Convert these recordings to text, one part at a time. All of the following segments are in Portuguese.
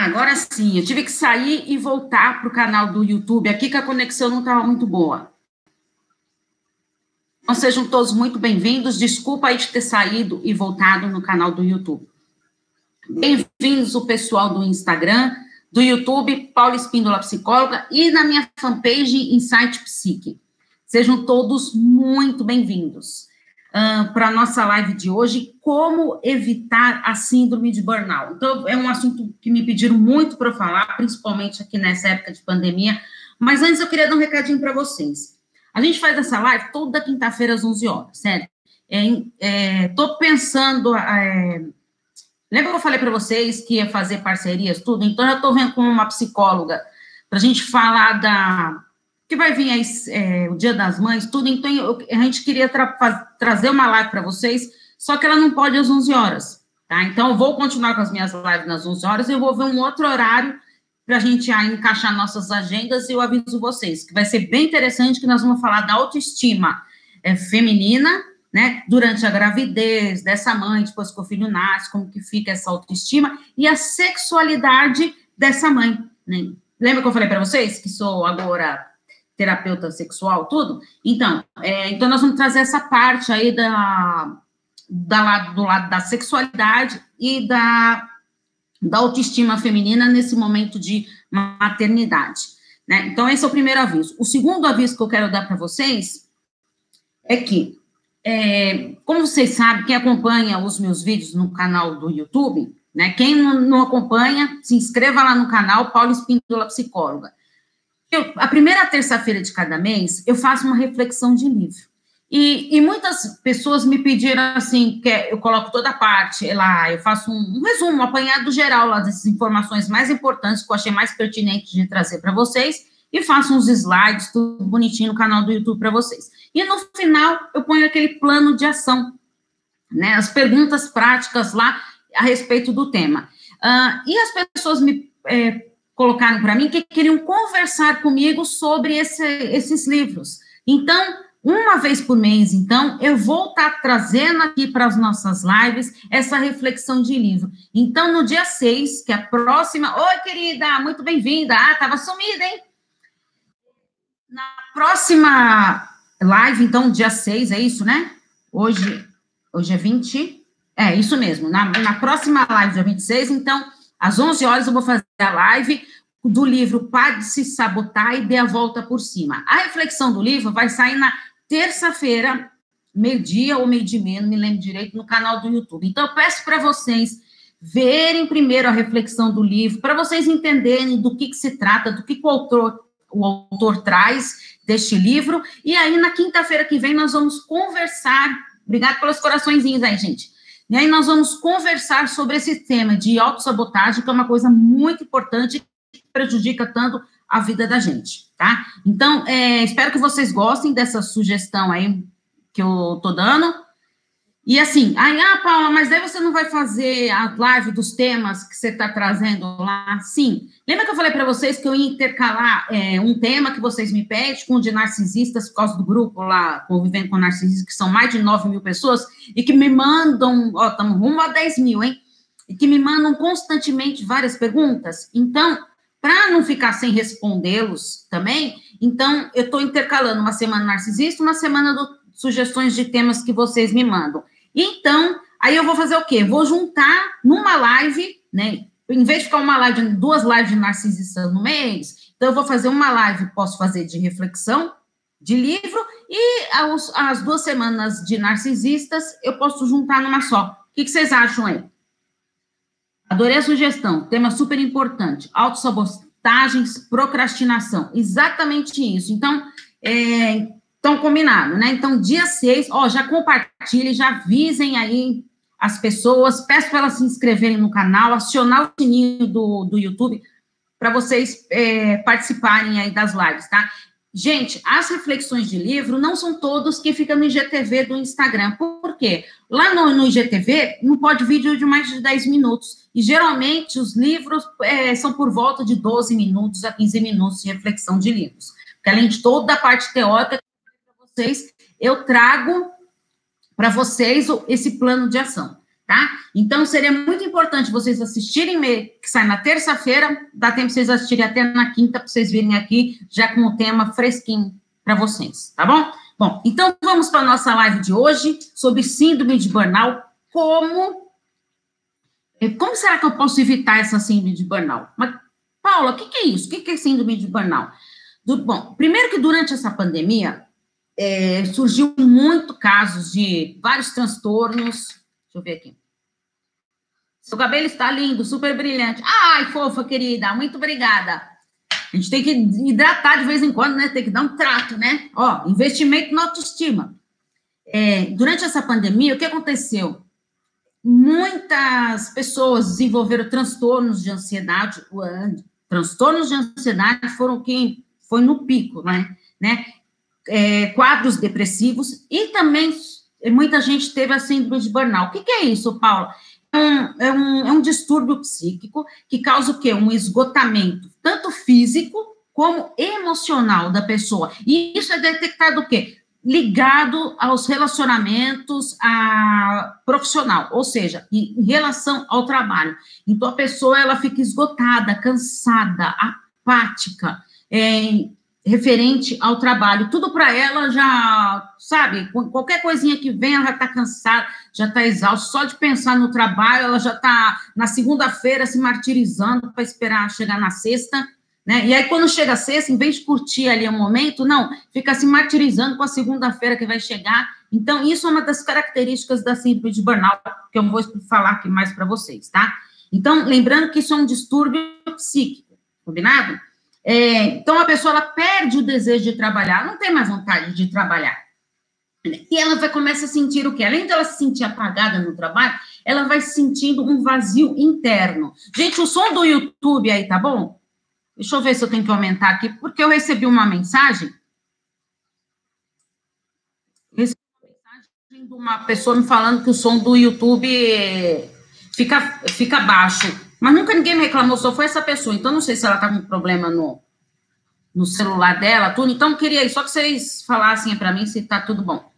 Agora sim, eu tive que sair e voltar para o canal do YouTube aqui, que a conexão não estava muito boa. Então, sejam todos muito bem-vindos. Desculpa aí de ter saído e voltado no canal do YouTube. Bem-vindos o pessoal do Instagram, do YouTube, Paula Espíndola Psicóloga, e na minha fanpage Insight Psique. Sejam todos muito bem-vindos uh, para a nossa live de hoje, como evitar a síndrome de burnout. Então, é um assunto que me pediram muito para falar, principalmente aqui nessa época de pandemia, mas antes eu queria dar um recadinho para vocês. A gente faz essa live toda quinta-feira às 11 horas, certo? Estou é, pensando... É, lembra que eu falei para vocês que ia fazer parcerias, tudo? Então, eu estou vendo com uma psicóloga para a gente falar da que vai vir aí é, o Dia das Mães, tudo, então eu, a gente queria tra trazer uma live para vocês, só que ela não pode às 11 horas, tá? Então, eu vou continuar com as minhas lives nas 11 horas, eu vou ver um outro horário para a gente aí encaixar nossas agendas e eu aviso vocês, que vai ser bem interessante, que nós vamos falar da autoestima é, feminina, né, durante a gravidez dessa mãe, depois que o filho nasce, como que fica essa autoestima, e a sexualidade dessa mãe, né? Lembra que eu falei para vocês que sou agora terapeuta sexual, tudo. Então, é, então nós vamos trazer essa parte aí da, da do lado da sexualidade e da, da autoestima feminina nesse momento de maternidade. Né? Então, esse é o primeiro aviso. O segundo aviso que eu quero dar para vocês é que, é, como vocês sabem, quem acompanha os meus vídeos no canal do YouTube, né? Quem não, não acompanha, se inscreva lá no canal Paulo Espíndola Psicóloga. Eu, a primeira terça-feira de cada mês, eu faço uma reflexão de livro. E, e, muitas pessoas me pediram assim, que eu coloco toda a parte lá, eu faço um, um resumo, um apanhado geral lá dessas informações mais importantes que eu achei mais pertinente de trazer para vocês, e faço uns slides, tudo bonitinho no canal do YouTube para vocês. E no final, eu ponho aquele plano de ação, né, as perguntas práticas lá a respeito do tema. Uh, e as pessoas me é, colocaram para mim que queriam conversar comigo sobre esse, esses livros. Então, uma vez por mês, então, eu vou estar tá trazendo aqui para as nossas lives essa reflexão de livro. Então, no dia 6, que é a próxima. Oi, querida, muito bem-vinda. Ah, estava sumida, hein? Na próxima live, então, dia 6, é isso, né? Hoje, hoje é 20. É, isso mesmo. Na, na próxima live, dia 26, então às 11 horas eu vou fazer a live do livro Pare de se sabotar e dê a volta por cima. A reflexão do livro vai sair na terça-feira, meio-dia ou meio de meia, não me lembro direito, no canal do YouTube. Então, eu peço para vocês verem primeiro a reflexão do livro, para vocês entenderem do que, que se trata, do que, que o, autor, o autor traz deste livro. E aí, na quinta-feira que vem, nós vamos conversar. Obrigado pelos coraçõezinhos aí, gente e aí nós vamos conversar sobre esse tema de autossabotagem, que é uma coisa muito importante que prejudica tanto a vida da gente, tá? Então, é, espero que vocês gostem dessa sugestão aí que eu tô dando. E assim, aí, ah, Paula, mas daí você não vai fazer a live dos temas que você está trazendo lá? Sim. Lembra que eu falei para vocês que eu ia intercalar é, um tema que vocês me pedem com o de narcisistas, por causa do grupo lá, Convivendo com Narcisistas, que são mais de 9 mil pessoas, e que me mandam, ó, estamos rumo a 10 mil, hein? E que me mandam constantemente várias perguntas. Então, para não ficar sem respondê-los também, então eu estou intercalando uma semana narcisista, uma semana do sugestões de temas que vocês me mandam. Então, aí eu vou fazer o quê? Vou juntar numa live, né? Em vez de ficar uma live, duas lives de narcisista no mês, então eu vou fazer uma live, posso fazer de reflexão, de livro, e as, as duas semanas de narcisistas eu posso juntar numa só. O que, que vocês acham aí? Adorei a sugestão, tema super importante, autossabotagens, procrastinação, exatamente isso. Então, é, então, combinado, né? Então, dia 6, ó, já compartilhem, já avisem aí as pessoas, peço para elas se inscreverem no canal, acionar o sininho do, do YouTube para vocês é, participarem aí das lives, tá? Gente, as reflexões de livro não são todos que ficam no IGTV do Instagram. Por quê? Lá no, no IGTV não pode vídeo de mais de 10 minutos. E geralmente os livros é, são por volta de 12 minutos a 15 minutos de reflexão de livros. Porque além de toda a parte teórica, vocês, eu trago para vocês esse plano de ação, tá? Então, seria muito importante vocês assistirem, que sai na terça-feira, dá tempo vocês assistirem até na quinta, para vocês virem aqui, já com o tema fresquinho para vocês, tá bom? Bom, então vamos para a nossa live de hoje, sobre síndrome de burnout, como... Eh, como será que eu posso evitar essa síndrome de burnout? Mas, Paula, o que, que, é isso? O que, que é síndrome de burnout? Do, bom, primeiro que durante essa pandemia, é, surgiu muito casos de vários transtornos. Deixa eu ver aqui. Seu cabelo está lindo, super brilhante. Ai, fofa, querida, muito obrigada. A gente tem que hidratar de vez em quando, né? Tem que dar um trato, né? Ó, investimento na autoestima. É, durante essa pandemia, o que aconteceu? Muitas pessoas desenvolveram transtornos de ansiedade. Transtornos de ansiedade foram quem foi no pico, né? né? É, quadros depressivos e também muita gente teve a síndrome de burnout. O que, é isso, Paulo? É um, é, um, é um distúrbio psíquico que causa o quê? Um esgotamento, tanto físico como emocional da pessoa. E isso é detectado o quê? Ligado aos relacionamentos a profissional, ou seja, em, em relação ao trabalho. Então, a pessoa, ela fica esgotada, cansada, apática, é, referente ao trabalho. Tudo para ela já, sabe, qualquer coisinha que vem, ela já está cansada, já está exausta. Só de pensar no trabalho, ela já está na segunda-feira se martirizando para esperar chegar na sexta. Né? E aí, quando chega a sexta, em vez de curtir ali o momento, não, fica se martirizando com a segunda-feira que vai chegar. Então, isso é uma das características da síndrome de burnout, que eu vou falar aqui mais para vocês, tá? Então, lembrando que isso é um distúrbio psíquico, combinado? É, então, a pessoa ela perde o desejo de trabalhar, não tem mais vontade de trabalhar. E ela vai começar a sentir o quê? Além dela se sentir apagada no trabalho, ela vai sentindo um vazio interno. Gente, o som do YouTube aí, tá bom? Deixa eu ver se eu tenho que aumentar aqui, porque eu recebi uma mensagem. Recebi uma mensagem de uma pessoa me falando que o som do YouTube fica, fica baixo. Mas nunca ninguém me reclamou, só foi essa pessoa. Então, não sei se ela tá com problema no, no celular dela, tudo. Então, queria só que vocês falassem para mim se tá tudo bom.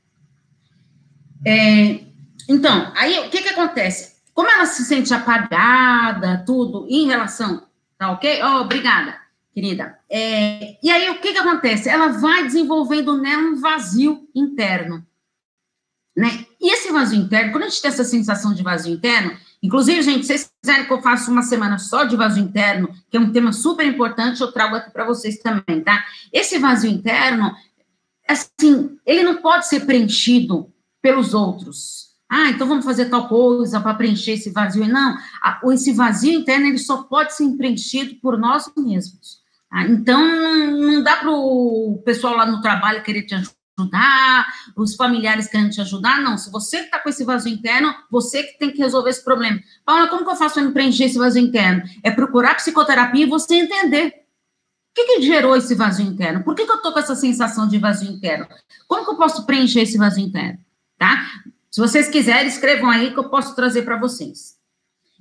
É, então, aí o que que acontece? Como ela se sente apagada, tudo, em relação, tá ok? Oh, obrigada, querida. É, e aí o que que acontece? Ela vai desenvolvendo nela um vazio interno, né? E esse vazio interno, quando a gente tem essa sensação de vazio interno, Inclusive, gente, se vocês quiserem que eu faça uma semana só de vazio interno, que é um tema super importante, eu trago aqui para vocês também, tá? Esse vazio interno, assim, ele não pode ser preenchido pelos outros. Ah, então vamos fazer tal coisa para preencher esse vazio. Não, esse vazio interno, ele só pode ser preenchido por nós mesmos. Tá? Então, não dá para o pessoal lá no trabalho querer te ajudar ajudar, os familiares querem te ajudar, não. Se você está com esse vazio interno, você que tem que resolver esse problema. Paula, como que eu faço para preencher esse vazio interno? É procurar psicoterapia e você entender. O que, que gerou esse vazio interno? Por que, que eu estou com essa sensação de vazio interno? Como que eu posso preencher esse vazio interno? Tá? Se vocês quiserem, escrevam aí que eu posso trazer para vocês.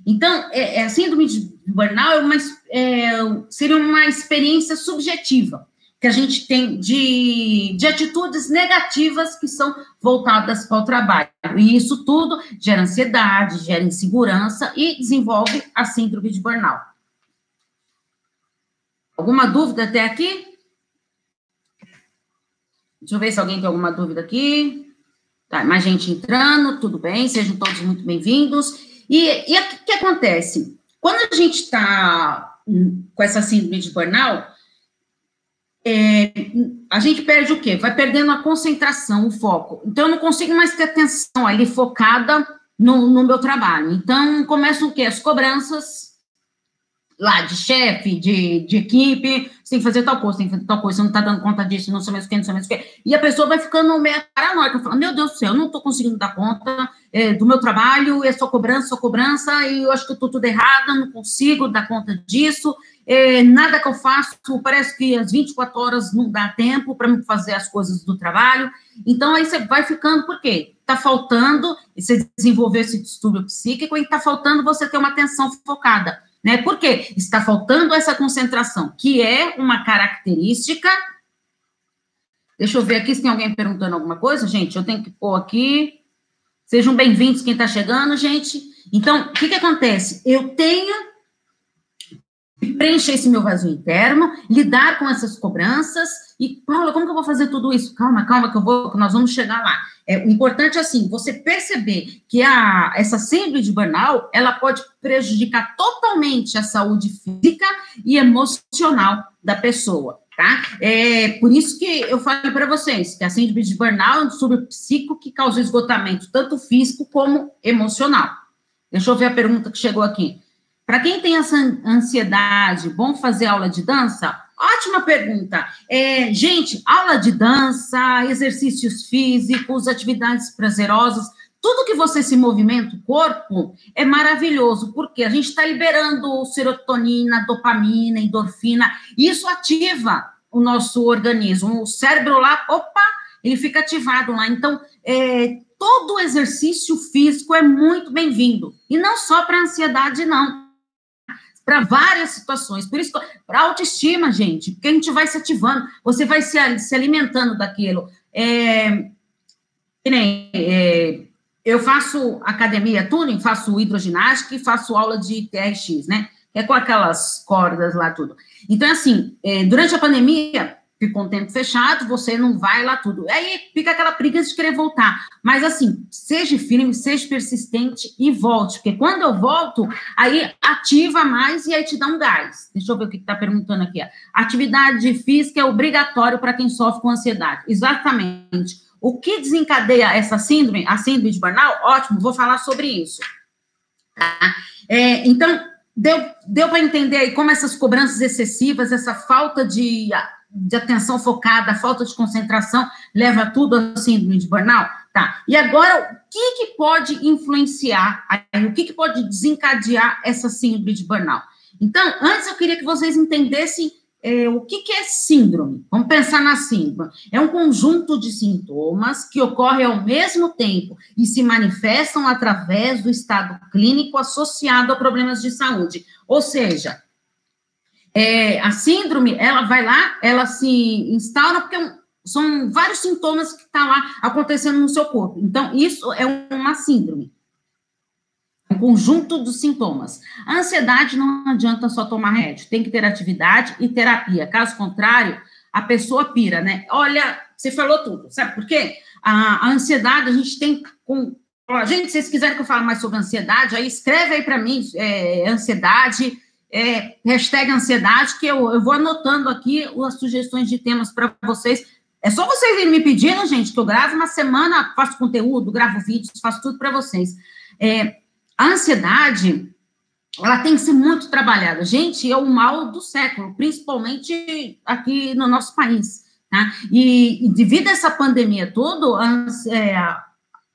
Então, é, é, a síndrome de burnout é uma, é, seria uma experiência subjetiva que a gente tem de, de atitudes negativas que são voltadas para o trabalho. E isso tudo gera ansiedade, gera insegurança e desenvolve a síndrome de burnout. Alguma dúvida até aqui? Deixa eu ver se alguém tem alguma dúvida aqui. Tá, mais gente entrando, tudo bem, sejam todos muito bem-vindos. E, o que acontece? Quando a gente está com essa síndrome de burnout, é, a gente perde o quê? Vai perdendo a concentração, o foco. Então, eu não consigo mais ter atenção ali focada no, no meu trabalho. Então, começam o quê? As cobranças lá de chefe, de, de equipe, você tem que fazer tal coisa, tem que fazer tal coisa, você não está dando conta disso, não sei mais o que, não sei mais o que. E a pessoa vai ficando meio paranoica, falando, meu Deus do céu, eu não estou conseguindo dar conta é, do meu trabalho, é só cobrança, só cobrança, e eu acho que eu estou tudo errado, não consigo dar conta disso, é, nada que eu faço, parece que às 24 horas não dá tempo para fazer as coisas do trabalho. Então, aí você vai ficando, por quê? Está faltando, você desenvolver esse distúrbio psíquico, e está faltando você ter uma atenção focada. Né? Por quê? Está faltando essa concentração, que é uma característica. Deixa eu ver aqui se tem alguém perguntando alguma coisa, gente. Eu tenho que pôr aqui. Sejam bem-vindos quem está chegando, gente. Então, o que, que acontece? Eu tenho preencher esse meu vazio interno, lidar com essas cobranças e, Paula, como que eu vou fazer tudo isso? Calma, calma, que eu vou, que nós vamos chegar lá. É, o importante é assim, você perceber que a, essa síndrome de burnout, ela pode prejudicar totalmente a saúde física e emocional da pessoa, tá? É por isso que eu falo para vocês que a síndrome de burnout é um distúrbio psíquico que causa esgotamento tanto físico como emocional. Deixa eu ver a pergunta que chegou aqui. Para quem tem essa ansiedade, bom fazer aula de dança? Ótima pergunta. É, gente, aula de dança, exercícios físicos, atividades prazerosas, tudo que você se movimenta, o corpo, é maravilhoso, porque a gente está liberando serotonina, dopamina, endorfina, e isso ativa o nosso organismo. O cérebro lá, opa, ele fica ativado lá. Então, é, todo exercício físico é muito bem-vindo. E não só para ansiedade, não para várias situações. Por isso, para autoestima, gente, porque a gente vai se ativando, você vai se, se alimentando daquilo. É, é, eu faço academia tuning, faço hidroginástica e faço aula de TRX, né? É com aquelas cordas lá, tudo. Então, assim, é, durante a pandemia, ficou um tempo fechado, você não vai lá tudo. Aí fica aquela preguiça de querer voltar. Mas assim, seja firme, seja persistente e volte, porque quando eu volto, aí ativa mais e aí te dá um gás. Deixa eu ver o que está perguntando aqui. Atividade física é obrigatório para quem sofre com ansiedade. Exatamente. O que desencadeia essa síndrome, a síndrome de burnout? Ótimo, vou falar sobre isso. Tá? É, então, deu, deu para entender aí como essas cobranças excessivas, essa falta de de atenção focada, falta de concentração, leva tudo a síndrome de burnout? Tá. E agora, o que, que pode influenciar, o que, que pode desencadear essa síndrome de burnout? Então, antes eu queria que vocês entendessem é, o que, que é síndrome. Vamos pensar na síndrome. É um conjunto de sintomas que ocorrem ao mesmo tempo e se manifestam através do estado clínico associado a problemas de saúde. Ou seja, é, a síndrome, ela vai lá, ela se instaura porque é são vários sintomas que estão tá lá acontecendo no seu corpo. Então, isso é uma síndrome. Um conjunto dos sintomas. A ansiedade não adianta só tomar remédio, tem que ter atividade e terapia. Caso contrário, a pessoa pira, né? Olha, você falou tudo, sabe por quê? A, a ansiedade, a gente tem com. Gente, se vocês quiserem que eu fale mais sobre ansiedade, aí escreve aí para mim, é, ansiedade, é, hashtag ansiedade, que eu, eu vou anotando aqui as sugestões de temas para vocês. É só vocês irem me pedindo, gente, que eu gravo uma semana, faço conteúdo, gravo vídeos, faço tudo para vocês. É, a ansiedade, ela tem que ser muito trabalhada. Gente, é o mal do século, principalmente aqui no nosso país. Tá? E, e devido a essa pandemia toda, é,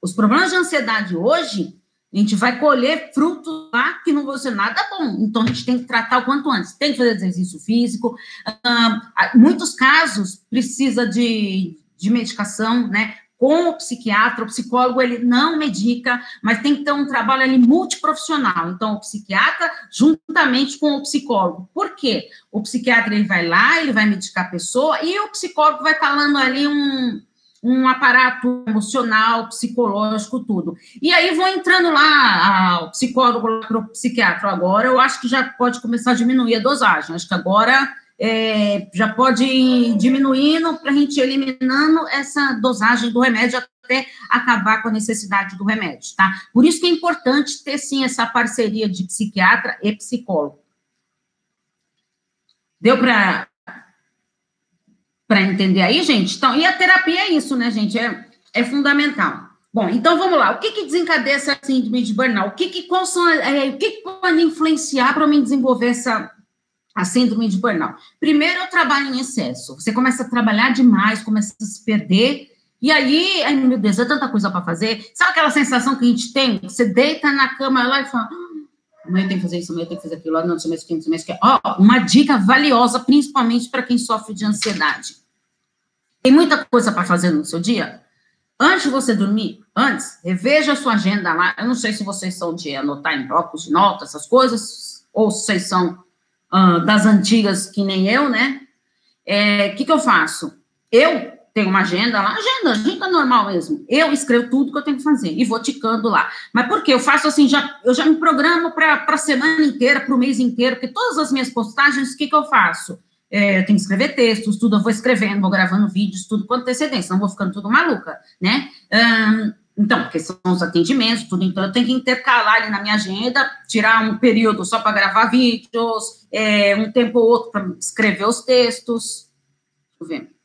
os problemas de ansiedade hoje a gente vai colher frutos lá que não vão ser nada bom. Então, a gente tem que tratar o quanto antes. Tem que fazer exercício físico. Uh, muitos casos precisa de, de medicação, né? Com o psiquiatra, o psicólogo, ele não medica, mas tem que ter um trabalho ali multiprofissional. Então, o psiquiatra, juntamente com o psicólogo. Por quê? O psiquiatra, ele vai lá, ele vai medicar a pessoa, e o psicólogo vai estar dando ali um, um aparato emocional, psicológico, tudo. E aí vou entrando lá, o psicólogo, o psiquiatra, agora eu acho que já pode começar a diminuir a dosagem, acho que agora é, já pode ir diminuindo para a gente eliminando essa dosagem do remédio até acabar com a necessidade do remédio, tá? Por isso que é importante ter, sim, essa parceria de psiquiatra e psicólogo. Deu para para entender aí, gente? Então, e a terapia é isso, né, gente? É, é fundamental. Bom, então vamos lá. O que, que desencadeia essa síndrome de burnout? O que, que, quais são, é, o que, que pode influenciar para mim desenvolver essa a síndrome de burnout? Primeiro, o trabalho em excesso. Você começa a trabalhar demais, começa a se perder. E aí, ai, meu Deus, é tanta coisa para fazer. Sabe aquela sensação que a gente tem? Você deita na cama lá e fala amanhã tem que fazer isso, amanhã tem que fazer aquilo, não, sei mais o que, não sei mais o que. Ó, uma dica valiosa, principalmente para quem sofre de ansiedade. Tem muita coisa para fazer no seu dia? Antes de você dormir, antes, reveja a sua agenda lá. Eu não sei se vocês são de anotar em blocos de notas, essas coisas, ou se vocês são uh, das antigas que nem eu, né? O é, que, que eu faço? Eu tenho uma agenda lá, agenda, agenda normal mesmo. Eu escrevo tudo que eu tenho que fazer e vou ticando lá. Mas por quê? Eu faço assim, já, eu já me programo para a semana inteira, para o mês inteiro, porque todas as minhas postagens, o que, que eu faço? É, eu tenho que escrever textos, tudo, eu vou escrevendo, vou gravando vídeos, tudo com antecedência, não vou ficando tudo maluca, né? Então, porque são os atendimentos, tudo, então eu tenho que intercalar ali na minha agenda, tirar um período só para gravar vídeos, é, um tempo ou outro para escrever os textos. Deixa eu ver.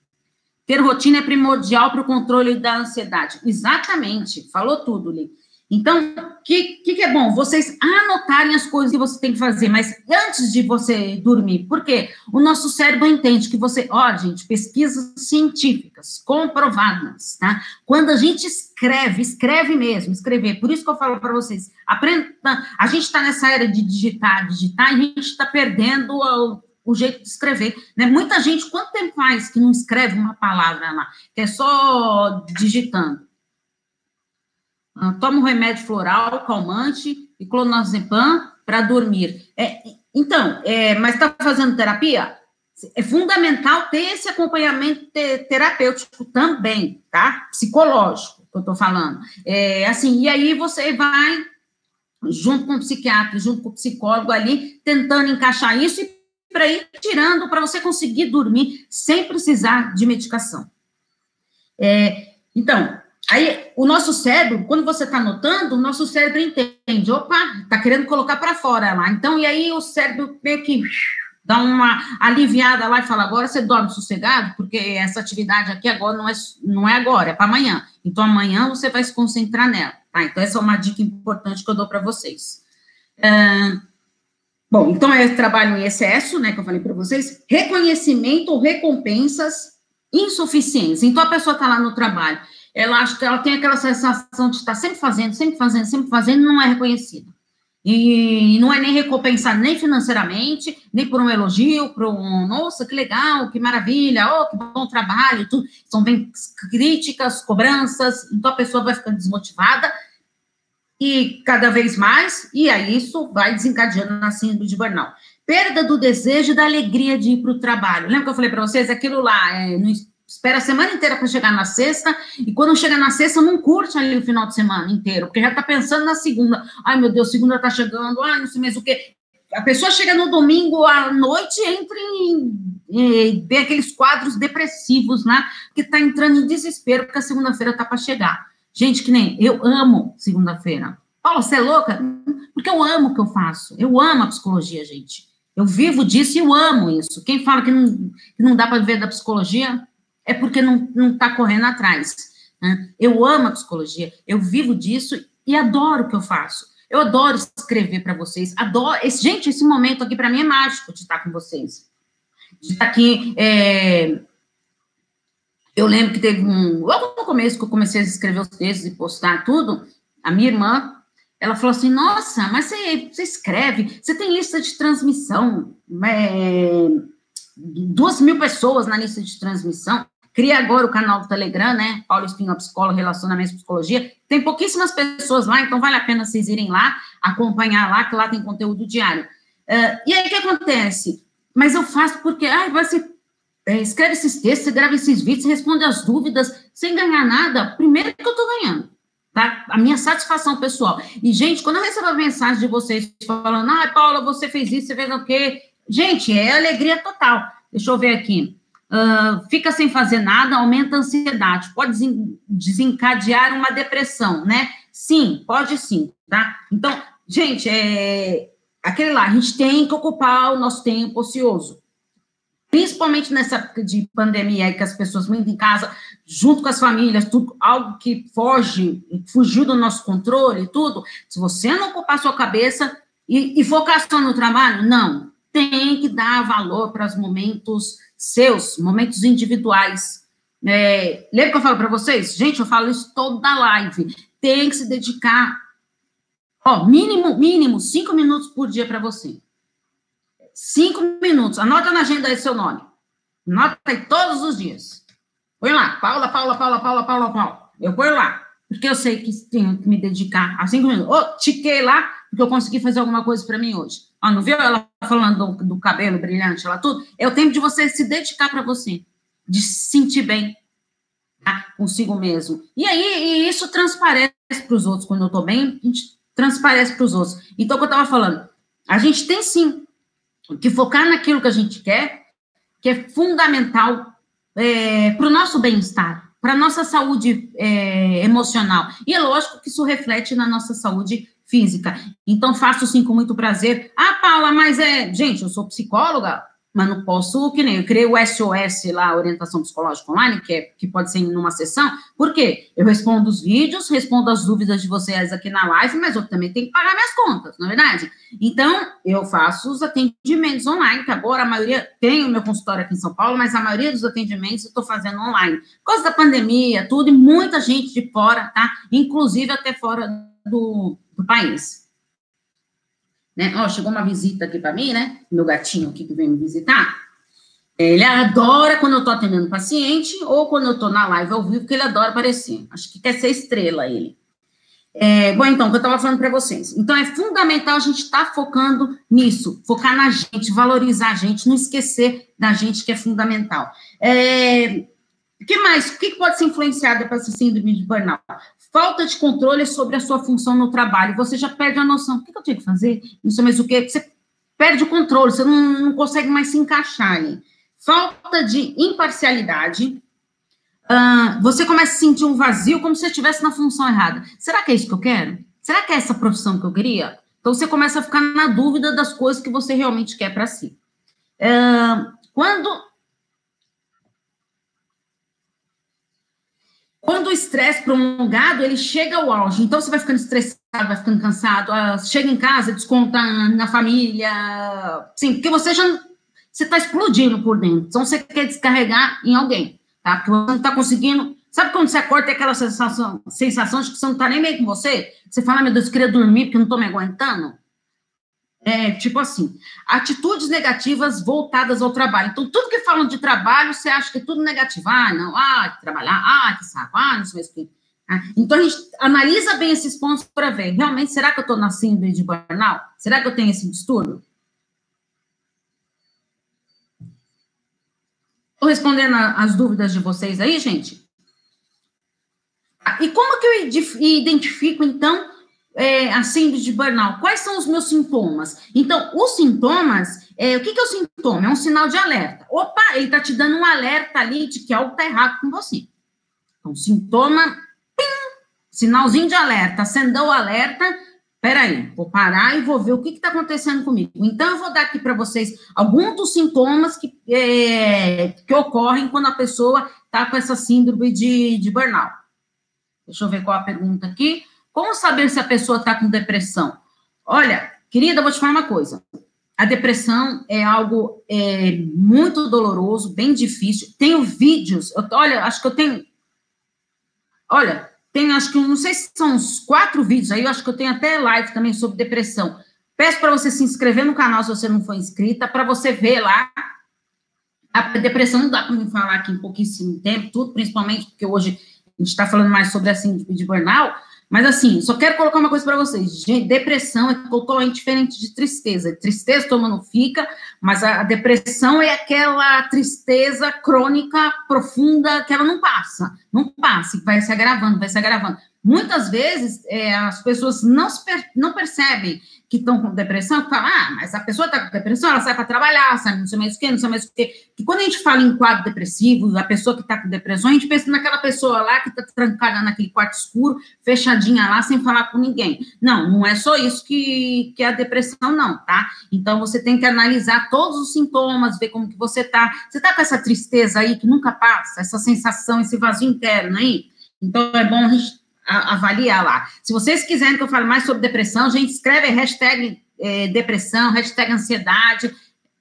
Ter rotina é primordial para o controle da ansiedade. Exatamente, falou tudo, Li. Então, o que, que, que, é bom? Vocês anotarem as coisas que você tem que fazer, mas antes de você dormir, porque o nosso cérebro entende que você, ó, gente, pesquisas científicas comprovadas, tá? Quando a gente escreve, escreve mesmo, escrever, por isso que eu falo para vocês, aprenda, a gente está nessa era de digitar, digitar, e a gente está perdendo o, o jeito de escrever, né? Muita gente, quanto tempo faz que não escreve uma palavra lá, que é só digitando? Ah, toma um remédio floral, calmante e clonazepam para dormir. É, então, é, mas está fazendo terapia? É fundamental ter esse acompanhamento terapêutico também, tá? Psicológico, que eu estou falando. É, assim, e aí você vai, junto com o psiquiatra, junto com o psicólogo ali, tentando encaixar isso e para ir tirando, para você conseguir dormir sem precisar de medicação. É, então, Aí, o nosso cérebro, quando você está anotando, o nosso cérebro entende, opa, está querendo colocar para fora lá. Então, e aí o cérebro meio que dá uma aliviada lá e fala, agora você dorme sossegado, porque essa atividade aqui agora não é, não é agora, é para amanhã. Então, amanhã você vai se concentrar nela, tá? Então, essa é uma dica importante que eu dou para vocês. Uh, bom, então, é trabalho em excesso, né, que eu falei para vocês, reconhecimento ou recompensas insuficientes. Então, a pessoa está lá no trabalho, ela acha que ela tem aquela sensação de estar sempre fazendo, sempre fazendo, sempre fazendo, não é reconhecida. E não é nem recompensada nem financeiramente, nem por um elogio, por um, nossa, que legal, que maravilha, oh, que bom trabalho, tudo. São bem críticas, cobranças, então a pessoa vai ficando desmotivada e cada vez mais, e aí isso vai desencadeando na síndrome de burnout. Perda do desejo e da alegria de ir para o trabalho. Lembra que eu falei para vocês? Aquilo lá, é, no espera a semana inteira para chegar na sexta, e quando chega na sexta, não curte ali o final de semana inteiro, porque já está pensando na segunda. Ai, meu Deus, segunda está chegando, ai, não sei mais o quê. A pessoa chega no domingo à noite e entra em, em, vê aqueles quadros depressivos, né? Que está entrando em desespero, porque a segunda-feira está para chegar. Gente, que nem eu amo segunda-feira. Paulo, você é louca? Porque eu amo o que eu faço. Eu amo a psicologia, gente. Eu vivo disso e eu amo isso. Quem fala que não, que não dá para viver da psicologia, é porque não está correndo atrás. Né? Eu amo a psicologia, eu vivo disso e adoro o que eu faço. Eu adoro escrever para vocês, adoro. Esse, gente, esse momento aqui para mim é mágico de estar com vocês. De estar aqui. É, eu lembro que teve um. Logo no começo que eu comecei a escrever os textos e postar tudo, a minha irmã, ela falou assim: Nossa, mas você, você escreve, você tem lista de transmissão, é, duas mil pessoas na lista de transmissão. Cria agora o canal do Telegram, né? Paulo Espinho, psicólogo, relacionamento e psicologia. Tem pouquíssimas pessoas lá, então vale a pena vocês irem lá, acompanhar lá, que lá tem conteúdo diário. Uh, e aí, o que acontece? Mas eu faço porque, ah, você é, escreve esses textos, grava esses vídeos, responde as dúvidas, sem ganhar nada. Primeiro que eu tô ganhando, tá? A minha satisfação pessoal. E, gente, quando eu recebo a mensagem de vocês falando, ah, Paula, você fez isso, você fez o quê? Gente, é alegria total. Deixa eu ver aqui uh, fica sem fazer nada, aumenta a ansiedade, pode desencadear uma depressão, né? Sim, pode sim, tá? Então, gente, é aquele lá, a gente tem que ocupar o nosso tempo ocioso. Principalmente nessa época de pandemia que as pessoas muito em casa, junto com as famílias, tudo, algo que foge, fugiu do nosso controle, tudo. Se você não ocupar sua cabeça e, e focar só no trabalho, não. Tem que dar valor para os momentos seus, momentos individuais. É, lembra que eu falo para vocês? Gente, eu falo isso toda live. Tem que se dedicar, ó, mínimo, mínimo, cinco minutos por dia para você. Cinco minutos. Anota na agenda aí seu nome. Anota aí todos os dias. Põe lá, Paula, Paula, Paula, Paula, Paula, Paula. Eu ponho lá, porque eu sei que tenho que me dedicar a cinco minutos. Oh, tiquei lá, porque eu consegui fazer alguma coisa para mim hoje. Ó, não viu ela falando do, do, cabelo brilhante lá tudo? É o tempo de você se dedicar para você, de se sentir bem. tá? consigo mesmo. E aí, e isso transparece para os outros. Quando eu estou bem, a gente transparece para os outros. Então, o que eu estava falando, a gente tem sim que focar naquilo que a gente quer, que é fundamental é, para o nosso bem-estar, para a nossa saúde é, emocional. E é lógico que isso reflete na nossa saúde física. Então, faço sim com muito prazer. Ah, Paula, mas é. Gente, eu sou psicóloga, mas não posso, que nem eu criei o SOS lá, Orientação Psicológica Online, que, é, que pode ser em uma sessão, por quê? Eu respondo os vídeos, respondo as dúvidas de vocês aqui na live, mas eu também tenho que pagar minhas contas, não é verdade? Então, eu faço os atendimentos online, que agora a maioria, tem o meu consultório aqui em São Paulo, mas a maioria dos atendimentos eu estou fazendo online. Por causa da pandemia, tudo, e muita gente de fora, tá? Inclusive até fora do, do país. Né? Ó, chegou uma visita aqui para mim, né? Meu gatinho aqui que vem me visitar. Ele adora quando eu tô atendendo paciente ou quando eu tô na live ao vivo, porque ele adora aparecer. Acho que quer ser estrela ele. É, bom, então, o que eu estava falando para vocês. Então, é fundamental a gente estar tá focando nisso, focar na gente, valorizar a gente, não esquecer da gente, que é fundamental. É, o que mais? O que pode ser influenciado para essa síndrome de burnout? Falta de controle sobre a sua função no trabalho. Você já perde a noção. O que eu tenho que fazer? Não sei mais o que. Você perde o controle, você não, não consegue mais se encaixar ali. Falta de imparcialidade. Uh, você começa a sentir um vazio como se estivesse na função errada. Será que é isso que eu quero? Será que é essa profissão que eu queria? Então você começa a ficar na dúvida das coisas que você realmente quer para si. Uh, quando Quando o estresse prolongado, ele chega ao auge. Então, você vai ficando estressado, vai ficando cansado, ah, chega em casa, desconta na família. Sim, porque você já você está explodindo por dentro. Então, você quer descarregar em alguém, tá? Porque você não está conseguindo. Sabe quando você acorda tem aquela sensação, sensação de que você não está nem bem com você? Você fala, meu Deus, eu queria dormir porque eu não estou me aguentando? É, tipo assim, atitudes negativas voltadas ao trabalho. Então, tudo que falam de trabalho, você acha que é tudo negativo. Ah, não, ah, que trabalhar, ah, que saco, ah, não sei o que. Ah, então, a gente analisa bem esses pontos para ver, realmente, será que eu estou na síndrome de burnout? Será que eu tenho esse distúrbio? Estou respondendo as dúvidas de vocês aí, gente? E como que eu identifico, então, é, a síndrome de burnout, quais são os meus sintomas? Então, os sintomas, é, o que, que é o sintoma? É um sinal de alerta. Opa, ele está te dando um alerta ali de que algo está errado com você. Então, sintoma, pim, sinalzinho de alerta, acendeu o alerta, peraí, vou parar e vou ver o que está acontecendo comigo. Então, eu vou dar aqui para vocês alguns dos sintomas que, é, que ocorrem quando a pessoa está com essa síndrome de, de burnout. Deixa eu ver qual a pergunta aqui. Como saber se a pessoa está com depressão? Olha, querida, vou te falar uma coisa. A depressão é algo é, muito doloroso, bem difícil. Tenho vídeos, eu, olha, acho que eu tenho. Olha, tem, acho que, não sei se são uns quatro vídeos aí, eu acho que eu tenho até live também sobre depressão. Peço para você se inscrever no canal se você não for inscrita, para você ver lá. A depressão não dá para me falar aqui em pouquíssimo tempo, tudo, principalmente porque hoje a gente está falando mais sobre a síndrome de burnout, mas assim, só quero colocar uma coisa para vocês. depressão é totalmente diferente de tristeza. Tristeza todo mundo fica, mas a, depressão é aquela tristeza crônica, profunda, que ela não passa. Não passa, vai se agravando, vai se agravando. Muitas vezes é, as pessoas não, per não percebem que estão com depressão, que falam, ah, mas a pessoa está com depressão, ela sai para trabalhar, sabe, não sei mais o quê, não sei mais o. Que quando a gente fala em quadro depressivo, a pessoa que está com depressão, a gente pensa naquela pessoa lá que está trancada naquele quarto escuro, fechadinha lá, sem falar com ninguém. Não, não é só isso que, que é a depressão, não, tá? Então, você tem que analisar todos os sintomas, ver como que você está. Você está com essa tristeza aí que nunca passa, essa sensação, esse vazio interno aí? Então, é bom a gente avaliar lá. Se vocês quiserem que eu fale mais sobre depressão, gente, escreve hashtag é, depressão, hashtag ansiedade,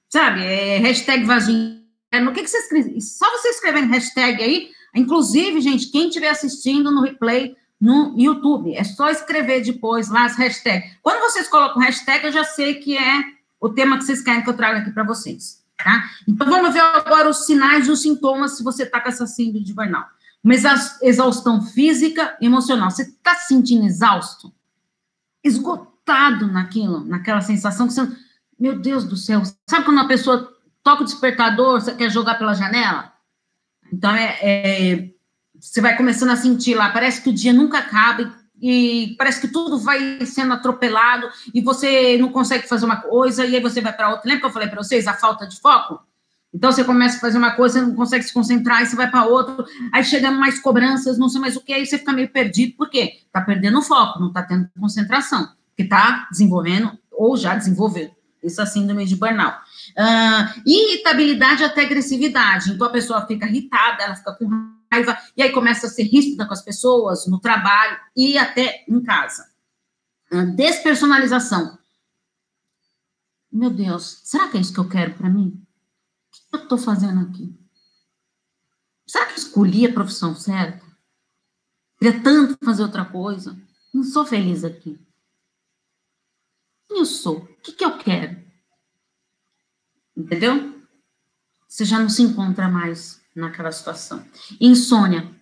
sabe? É, hashtag vazio. No que, que você escreve? Só você escrevendo hashtag aí, inclusive, gente, quem estiver assistindo no replay no YouTube, é só escrever depois lá as hashtags. Quando vocês colocam hashtag, eu já sei que é o tema que vocês querem que eu traga aqui para vocês, tá? Então, vamos ver agora os sinais e os sintomas se você está com essa síndrome de burnout uma exaustão física emocional. Você está se sentindo exausto? Esgotado naquilo, naquela sensação que você. Meu Deus do céu. Sabe quando uma pessoa toca o despertador, você quer jogar pela janela? Então, é, é você vai começando a sentir lá, parece que o dia nunca acaba e, e parece que tudo vai sendo atropelado e você não consegue fazer uma coisa e aí você vai para outra. Lembra que eu falei para vocês a falta de foco? Então você começa a fazer uma coisa, você não consegue se concentrar, aí você vai para outro, aí chega mais cobranças, não sei mais o que, aí você fica meio perdido, por quê? Está perdendo o foco, não está tendo concentração, que está desenvolvendo ou já desenvolveu essa síndrome de burnout. Uh, irritabilidade até agressividade, então a pessoa fica irritada, ela fica com raiva, e aí começa a ser ríspida com as pessoas, no trabalho e até em casa. Uh, despersonalização. Meu Deus, será que é isso que eu quero para mim? Que eu estou fazendo aqui? Será que escolhi a profissão certa? Queria tanto fazer outra coisa. Não sou feliz aqui. Quem eu sou? O que, que eu quero? Entendeu? Você já não se encontra mais naquela situação. Insônia.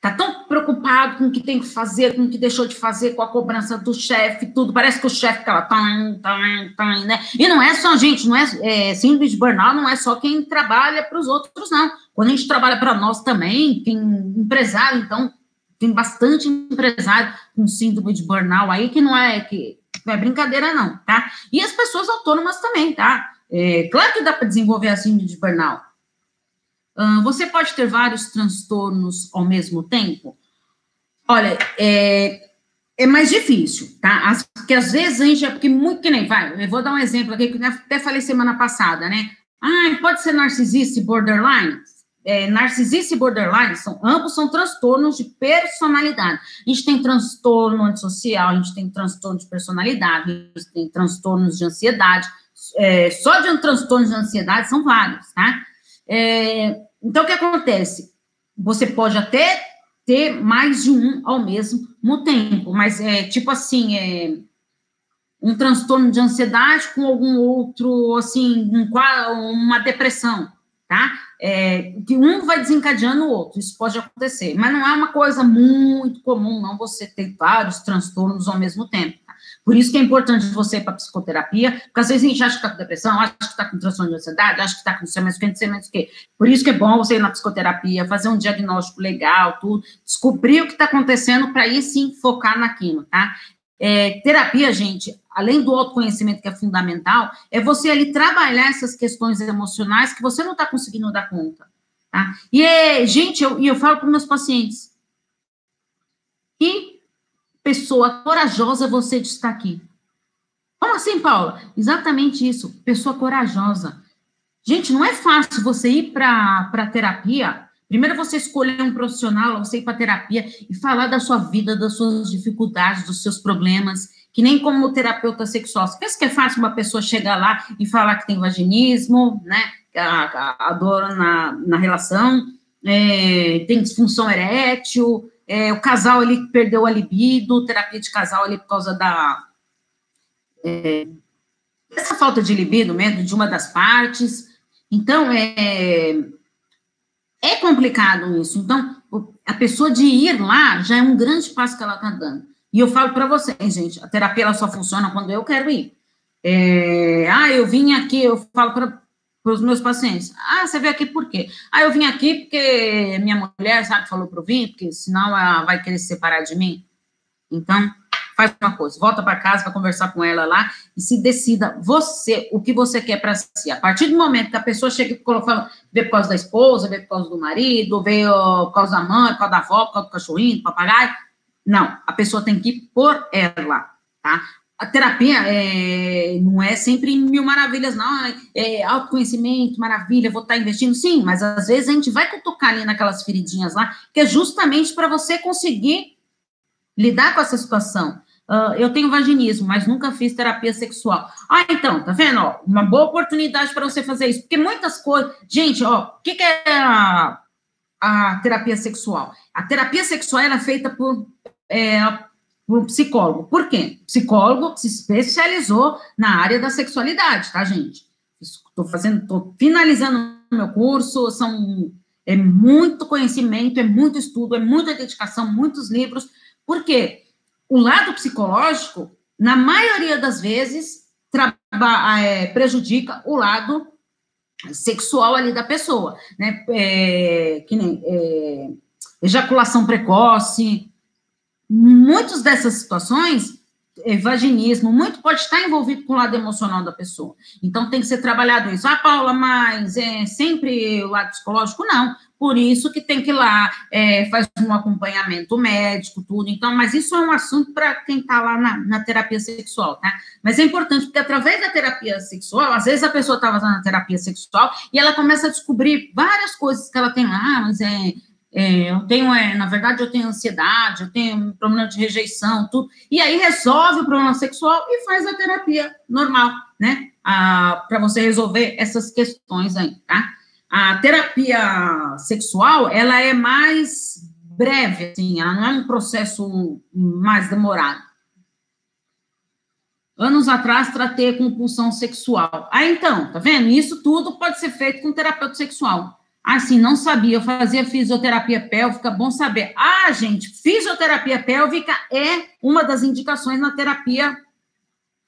Tá tão preocupado com o que tem que fazer, com o que deixou de fazer, com a cobrança do chefe, tudo. Parece que o chefe tá lá, tam, tam, tam, né? E não é só, gente, não é, é síndrome de burnout, não é só quem trabalha para os outros, não. Quando a gente trabalha para nós também, tem empresário, então, tem bastante empresário com síndrome de burnout aí, que não é, que não é brincadeira, não, tá? E as pessoas autônomas também, tá? É, claro que dá para desenvolver a síndrome de burnout. Você pode ter vários transtornos ao mesmo tempo? Olha, é, é mais difícil, tá? As, porque às vezes a gente é porque muito que nem vai. Eu vou dar um exemplo aqui que eu até falei semana passada, né? Ah, pode ser narcisista e borderline? É, narcisista e borderline são ambos são transtornos de personalidade. A gente tem transtorno antissocial, a gente tem transtorno de personalidade, a gente tem transtornos de ansiedade. É, só de um transtorno de ansiedade são vários, tá? É, então, o que acontece? Você pode até ter mais de um ao mesmo tempo, mas é tipo assim, é um transtorno de ansiedade com algum outro, assim, um, uma depressão, tá? É, que um vai desencadeando o outro, isso pode acontecer, mas não é uma coisa muito comum, não, você ter vários transtornos ao mesmo tempo. Por isso que é importante você ir para psicoterapia, porque às vezes a gente acha que está com depressão, acha que está com transtorno de ansiedade, acha que está com não sei mais o que, não sei mais o que. Por isso que é bom você ir na psicoterapia, fazer um diagnóstico legal, tudo, descobrir o que está acontecendo para aí sim focar naquilo, tá? É, terapia, gente, além do autoconhecimento que é fundamental, é você ali trabalhar essas questões emocionais que você não está conseguindo dar conta, tá? E, é, gente, eu, eu falo para meus pacientes, e pessoa corajosa você está aqui. Como assim, Paula? Exatamente isso, pessoa corajosa. Gente, não é fácil você ir para a terapia. Primeiro você escolher um profissional, você ir para terapia e falar da sua vida, das suas dificuldades, dos seus problemas, que nem como terapeuta sexual. Você pensa que é fácil uma pessoa chegar lá e falar que tem vaginismo, né? A, a, a dor na, na relação, é, tem disfunção erétil, é, o casal ele perdeu a libido, terapia de casal ali por causa da é, essa falta de libido mesmo de uma das partes. Então é é complicado isso. Então a pessoa de ir lá já é um grande passo que ela está dando. E eu falo para vocês, gente, a terapia ela só funciona quando eu quero ir. É, ah, eu vim aqui, eu falo para para os meus pacientes. Ah, você veio aqui por quê? Ah, eu vim aqui porque minha mulher, sabe, falou para eu vir, porque senão ela vai querer se separar de mim. Então, faz uma coisa, volta para casa, vai conversar com ela lá e se decida você, o que você quer para si. A partir do momento que a pessoa chega fala, vê por causa da esposa, vê por causa do marido, vê por causa da mãe, por causa da avó, por causa do cachorrinho, do papagaio, não, a pessoa tem que ir por ela, tá? A terapia é, não é sempre mil maravilhas, não. É autoconhecimento, maravilha, vou estar investindo. Sim, mas às vezes a gente vai tocar ali naquelas feridinhas lá, que é justamente para você conseguir lidar com essa situação. Uh, eu tenho vaginismo, mas nunca fiz terapia sexual. Ah, então, tá vendo? Ó, uma boa oportunidade para você fazer isso. Porque muitas coisas. Gente, ó, o que, que é a, a, terapia sexual? A terapia sexual é feita por. É, um psicólogo. Por quê? Psicólogo se especializou na área da sexualidade, tá, gente? Estou fazendo, estou finalizando o meu curso, são é muito conhecimento, é muito estudo, é muita dedicação, muitos livros. Por quê? O lado psicológico, na maioria das vezes, é, prejudica o lado sexual ali da pessoa, né? É, que nem, é, ejaculação precoce. Muitas dessas situações, vaginismo, muito pode estar envolvido com o lado emocional da pessoa. Então, tem que ser trabalhado isso. Ah, Paula, mas é sempre o lado psicológico? Não. Por isso que tem que ir lá, é, faz um acompanhamento médico, tudo. Então, mas isso é um assunto para quem está lá na, na, terapia sexual, tá? Mas é importante, porque através da terapia sexual, às vezes a pessoa está fazendo a terapia sexual e ela começa a descobrir várias coisas que ela tem lá, mas é, é, eu tenho, é, na verdade, eu tenho ansiedade, eu tenho problema de rejeição, tudo. E aí resolve o problema sexual e faz a terapia normal, né? Ah, para você resolver essas questões aí, tá? A terapia sexual, ela é mais breve, assim, ela não é um processo mais demorado. Anos atrás, tratei compulsão sexual. Ah, então, tá vendo? Isso tudo pode ser feito com terapeuta sexual. Ah, sim, não sabia, eu fazia fisioterapia pélvica, bom saber. Ah, gente, fisioterapia pélvica é uma das indicações na terapia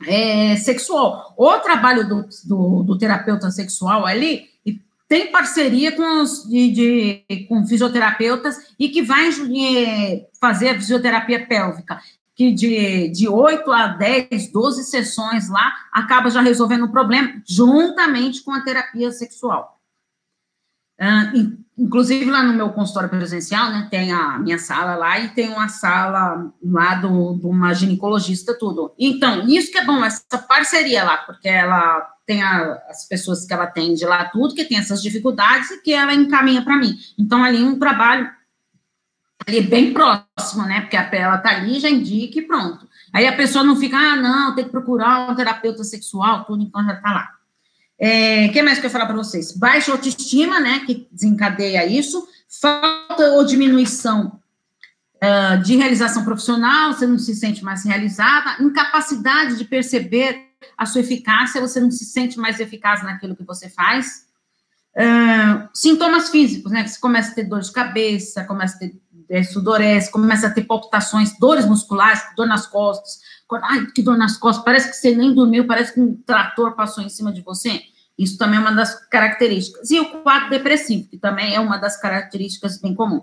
é, sexual. O trabalho do, do, do terapeuta sexual ali tem parceria com, os, de, de, com fisioterapeutas e que vai é, fazer a fisioterapia pélvica, que de, de 8 a 10, 12 sessões lá, acaba já resolvendo o problema, juntamente com a terapia sexual. Uh, inclusive, lá no meu consultório presencial, né, tem a minha sala lá e tem uma sala lá do, de uma ginecologista, tudo. Então, isso que é bom, essa parceria lá, porque ela tem a, as pessoas que ela atende lá, tudo, que tem essas dificuldades e que ela encaminha para mim. Então, ali um trabalho ali bem próximo, né? Porque a ela tá ali, já indica e pronto. Aí a pessoa não fica, ah, não, tem que procurar um terapeuta sexual, tudo, então já tá lá. É, o que mais que eu falar para vocês? Baixa autoestima, né, que desencadeia isso, falta ou diminuição uh, de realização profissional, você não se sente mais realizada, incapacidade de perceber a sua eficácia, você não se sente mais eficaz naquilo que você faz. Uh, sintomas físicos, né? Você começa a ter dor de cabeça, começa a ter é, sudorese, começa a ter palpitações, dores musculares, dor nas costas. Ai, que dor nas costas, parece que você nem dormiu, parece que um trator passou em cima de você. Isso também é uma das características. E o quadro depressivo, que também é uma das características bem comum.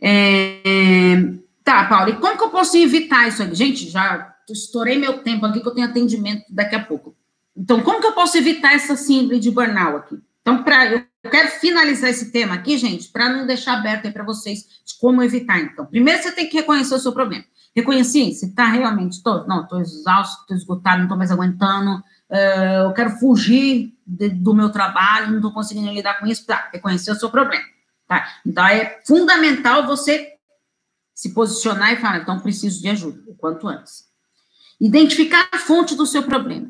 É... Tá, Paulo, e como que eu posso evitar isso aqui? Gente, já estourei meu tempo aqui, que eu tenho atendimento daqui a pouco. Então, como que eu posso evitar essa síndrome de burnout aqui? Então, para eu quero finalizar esse tema aqui, gente, para não deixar aberto aí para vocês de como evitar. Então, primeiro você tem que reconhecer o seu problema. Reconheci, você está realmente, tô, não, estou exausto, estou esgotado, não estou mais aguentando, uh, eu quero fugir de, do meu trabalho, não estou conseguindo lidar com isso, tá, reconhecer o seu problema, tá? Então, é fundamental você se posicionar e falar, então, preciso de ajuda, o quanto antes. Identificar a fonte do seu problema.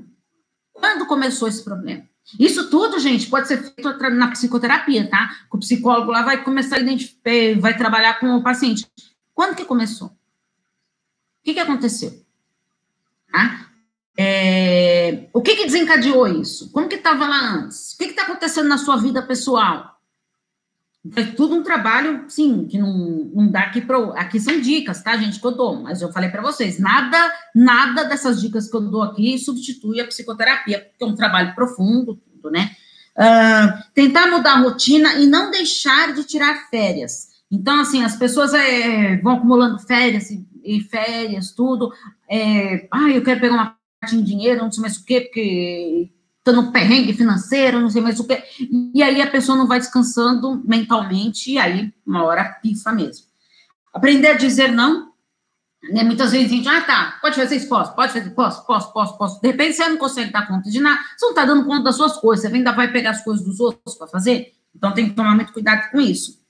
Quando começou esse problema? Isso tudo, gente, pode ser feito na psicoterapia, tá? O psicólogo lá vai começar a identificar, eh, vai trabalhar com o paciente. Quando que começou? O que, que aconteceu? Tá? É, o que, que desencadeou isso? Como que estava lá antes? O que está acontecendo na sua vida pessoal? É tudo um trabalho, sim, que não, não dá aqui para. Aqui são dicas, tá, gente, que eu dou, mas eu falei para vocês, nada, nada dessas dicas que eu dou aqui substitui a psicoterapia, porque é um trabalho profundo, tudo, né? Uh, tentar mudar a rotina e não deixar de tirar férias. Então, assim, as pessoas é, vão acumulando férias e, e férias, tudo. É, ah, eu quero pegar uma parte em dinheiro, não sei mais o quê, porque está no perrengue financeiro, não sei mais o que. E aí a pessoa não vai descansando mentalmente, e aí uma hora pifa mesmo. Aprender a dizer não, né? Muitas vezes a gente, ah, tá, pode fazer isso, posso, pode fazer, posso, posso, posso, posso. De repente você não consegue dar conta de nada, você não está dando conta das suas coisas, você ainda vai pegar as coisas dos outros para fazer, então tem que tomar muito cuidado com isso.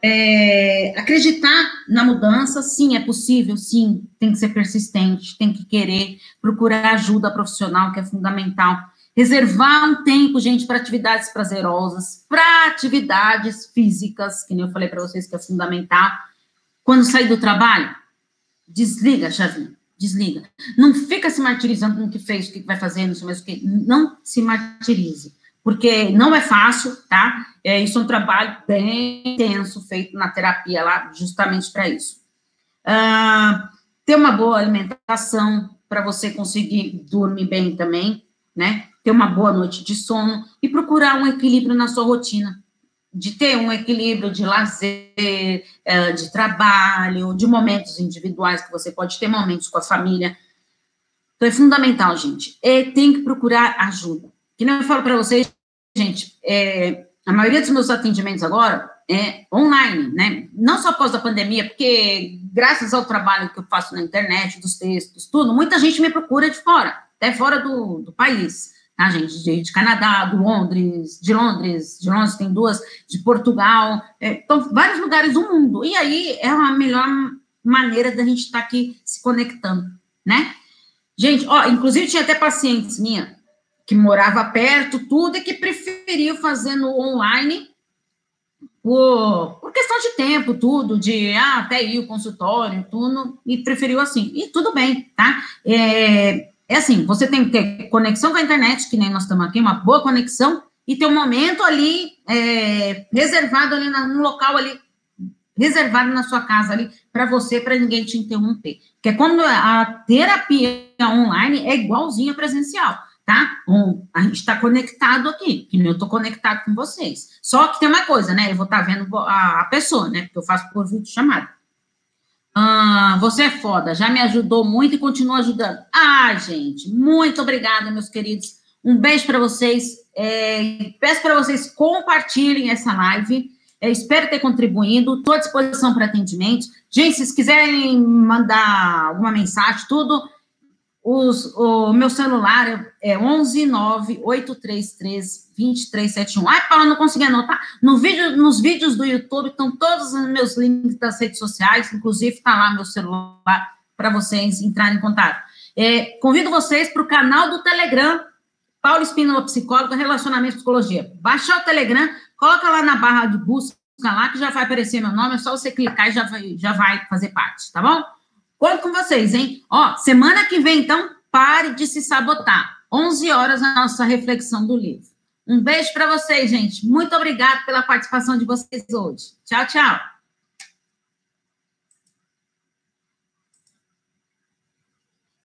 É, acreditar na mudança, sim, é possível, sim, tem que ser persistente, tem que querer, procurar ajuda profissional, que é fundamental. Reservar um tempo, gente, para atividades prazerosas, para atividades físicas, que nem eu falei para vocês que é fundamental. Quando sair do trabalho, desliga, Chavinho, desliga. Não fica se martirizando com o que fez, o que vai fazer, não sei mais o que. Não se martirize, porque não é fácil, tá? É, isso é um trabalho bem intenso, feito na terapia lá, justamente para isso. Ah, ter uma boa alimentação, para você conseguir dormir bem também, né? ter uma boa noite de sono e procurar um equilíbrio na sua rotina de ter um equilíbrio de lazer, é, de trabalho, de momentos individuais, que você pode ter momentos com a família. Então, é fundamental, gente. E tem que procurar ajuda. Que nem eu falo para vocês, gente, é, a maioria dos meus atendimentos agora é online, né? Não só após a pandemia, porque graças ao trabalho que eu faço na internet, dos textos, tudo, muita gente me procura de fora, até fora do, do país, tá, gente? De, de, Canadá, do Londres, de Londres, de Londres tem duas, de Portugal, é, então, vários lugares do mundo. E aí é a melhor maneira da gente estar tá aqui se conectando, né? Gente, ó, inclusive tinha até pacientes minha que morava perto, tudo, e que preferiu fazer no online por, por, questão de tempo, tudo, de ah, até ir o consultório, tudo, e preferiu assim. E tudo bem, tá? É, é assim, você tem que ter conexão com a internet, que nem nós estamos aqui, uma boa conexão, e ter um momento ali é, reservado ali no local ali, reservado na sua casa ali, para você, para ninguém te interromper. Porque quando a terapia online é igualzinha presencial tá? Um, a gente está conectado aqui, que eu estou conectado com vocês. Só que tem uma coisa, né? Eu vou estar tá vendo a, a, pessoa, né? Porque eu faço por vídeo chamado. Ah, você é foda, já me ajudou muito e continua ajudando. Ah, gente, muito obrigada, meus queridos. Um beijo para vocês. É, peço para vocês compartilhem essa live. Espero ter contribuído. Estou à disposição para atendimento. Gente, se quiserem mandar alguma mensagem, tudo os, o meu celular é 11 833 2371. Ai, Paula, não consegui anotar. No vídeo, nos vídeos do YouTube estão todos os meus links das redes sociais, inclusive está lá meu celular para vocês entrarem em contato. É, convido vocês para o canal do Telegram, Paulo Espínola Psicóloga, Relacionamento e Psicologia. Baixar o Telegram, coloca lá na barra de busca lá, que já vai aparecer meu nome, é só você clicar e já vai, já vai fazer parte, tá bom? Conto com vocês, hein? Ó, semana que vem, então, pare de se sabotar. 11 horas a nossa reflexão do livro. Um beijo para vocês, gente. Muito obrigada pela participação de vocês hoje. Tchau, tchau.